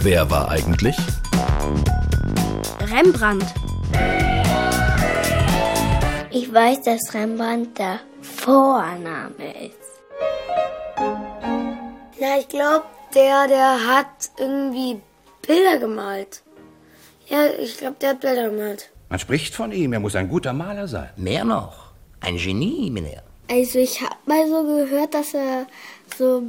Wer war eigentlich? Rembrandt. Ich weiß, dass Rembrandt der Vorname ist. Ja, ich glaube, der, der hat irgendwie Bilder gemalt. Ja, ich glaube, der hat Bilder gemalt. Man spricht von ihm, er muss ein guter Maler sein. Mehr noch. Ein Genie, Meneer. Also ich habe mal so gehört, dass er so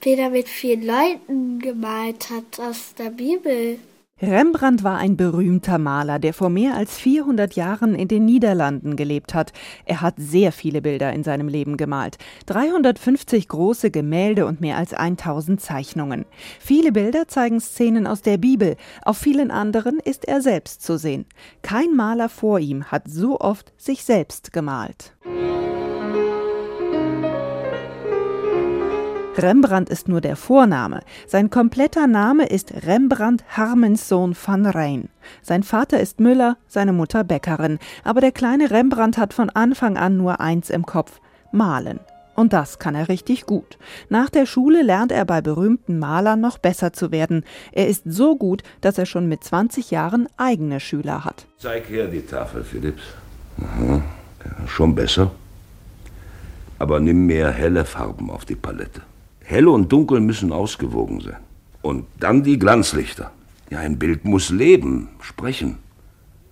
Bilder mit vielen Leuten gemalt hat aus der Bibel. Rembrandt war ein berühmter Maler, der vor mehr als 400 Jahren in den Niederlanden gelebt hat. Er hat sehr viele Bilder in seinem Leben gemalt. 350 große Gemälde und mehr als 1000 Zeichnungen. Viele Bilder zeigen Szenen aus der Bibel. Auf vielen anderen ist er selbst zu sehen. Kein Maler vor ihm hat so oft sich selbst gemalt. Rembrandt ist nur der Vorname. Sein kompletter Name ist Rembrandt Harmenssohn van Rijn. Sein Vater ist Müller, seine Mutter Bäckerin. Aber der kleine Rembrandt hat von Anfang an nur eins im Kopf: Malen. Und das kann er richtig gut. Nach der Schule lernt er bei berühmten Malern noch besser zu werden. Er ist so gut, dass er schon mit 20 Jahren eigene Schüler hat. Zeig her die Tafel, Philipps. Aha. Ja, schon besser. Aber nimm mehr helle Farben auf die Palette. Hell und Dunkel müssen ausgewogen sein. Und dann die Glanzlichter. Ja, ein Bild muss leben, sprechen,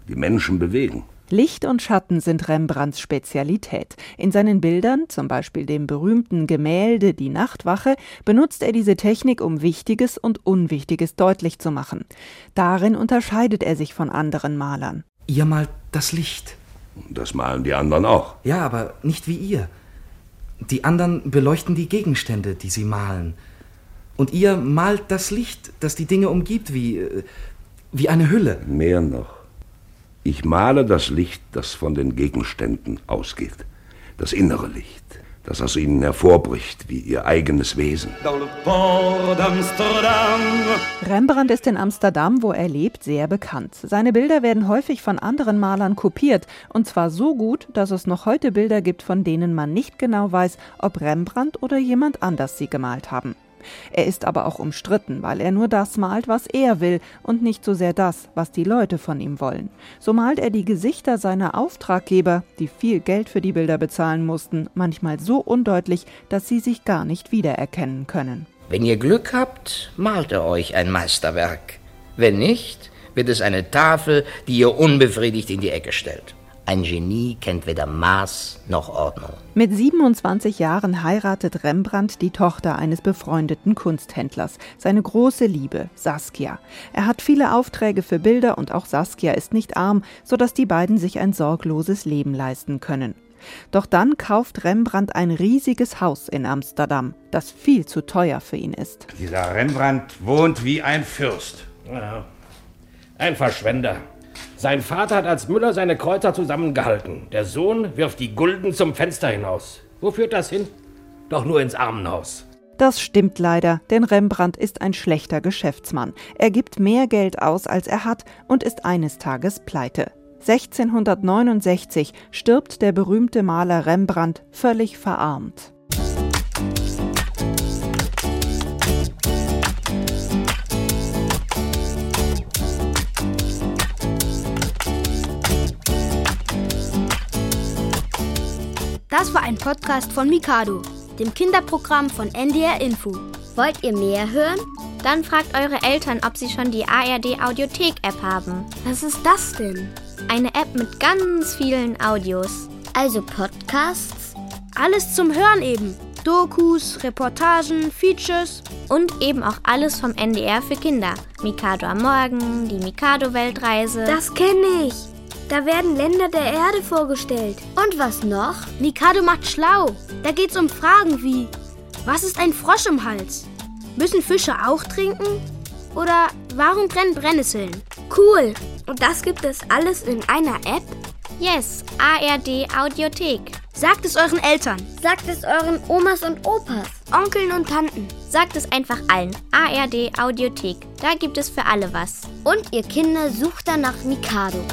die Menschen bewegen. Licht und Schatten sind Rembrandts Spezialität. In seinen Bildern, zum Beispiel dem berühmten Gemälde Die Nachtwache, benutzt er diese Technik, um Wichtiges und Unwichtiges deutlich zu machen. Darin unterscheidet er sich von anderen Malern. Ihr malt das Licht. Das malen die anderen auch. Ja, aber nicht wie ihr. Die anderen beleuchten die Gegenstände, die sie malen. Und ihr malt das Licht, das die Dinge umgibt, wie, äh, wie eine Hülle. Mehr noch. Ich male das Licht, das von den Gegenständen ausgeht. Das innere Licht, das aus ihnen hervorbricht, wie ihr eigenes Wesen. Rembrandt ist in Amsterdam, wo er lebt, sehr bekannt. Seine Bilder werden häufig von anderen Malern kopiert, und zwar so gut, dass es noch heute Bilder gibt, von denen man nicht genau weiß, ob Rembrandt oder jemand anders sie gemalt haben. Er ist aber auch umstritten, weil er nur das malt, was er will und nicht so sehr das, was die Leute von ihm wollen. So malt er die Gesichter seiner Auftraggeber, die viel Geld für die Bilder bezahlen mussten, manchmal so undeutlich, dass sie sich gar nicht wiedererkennen können. Wenn ihr Glück habt, malt er euch ein Meisterwerk. Wenn nicht, wird es eine Tafel, die ihr unbefriedigt in die Ecke stellt. Ein Genie kennt weder Maß noch Ordnung. Mit 27 Jahren heiratet Rembrandt die Tochter eines befreundeten Kunsthändlers, seine große Liebe, Saskia. Er hat viele Aufträge für Bilder und auch Saskia ist nicht arm, sodass die beiden sich ein sorgloses Leben leisten können. Doch dann kauft Rembrandt ein riesiges Haus in Amsterdam, das viel zu teuer für ihn ist. Dieser Rembrandt wohnt wie ein Fürst. Ja. Ein Verschwender. Sein Vater hat als Müller seine Kreuzer zusammengehalten. Der Sohn wirft die Gulden zum Fenster hinaus. Wo führt das hin? Doch nur ins Armenhaus. Das stimmt leider, denn Rembrandt ist ein schlechter Geschäftsmann. Er gibt mehr Geld aus, als er hat und ist eines Tages pleite. 1669 stirbt der berühmte Maler Rembrandt völlig verarmt. Das war ein Podcast von Mikado, dem Kinderprogramm von NDR Info. Wollt ihr mehr hören? Dann fragt eure Eltern, ob sie schon die ARD Audiothek App haben. Was ist das denn? Eine App mit ganz vielen Audios. Also Podcasts? Alles zum Hören eben. Dokus, Reportagen, Features. Und eben auch alles vom NDR für Kinder. Mikado am Morgen, die Mikado-Weltreise. Das kenne ich. Da werden Länder der Erde vorgestellt. Und was noch? Mikado macht schlau. Da geht's um Fragen wie: Was ist ein Frosch im Hals? Müssen Fische auch trinken? Oder warum brennen Brennnesseln? Cool. Und das gibt es alles in einer App? Yes, ARD Audiothek. Sagt es euren Eltern. Sagt es euren Omas und Opas. Onkeln und Tanten. Sagt es einfach allen. ARD Audiothek. Da gibt es für alle was. Und ihr Kinder sucht danach Mikado.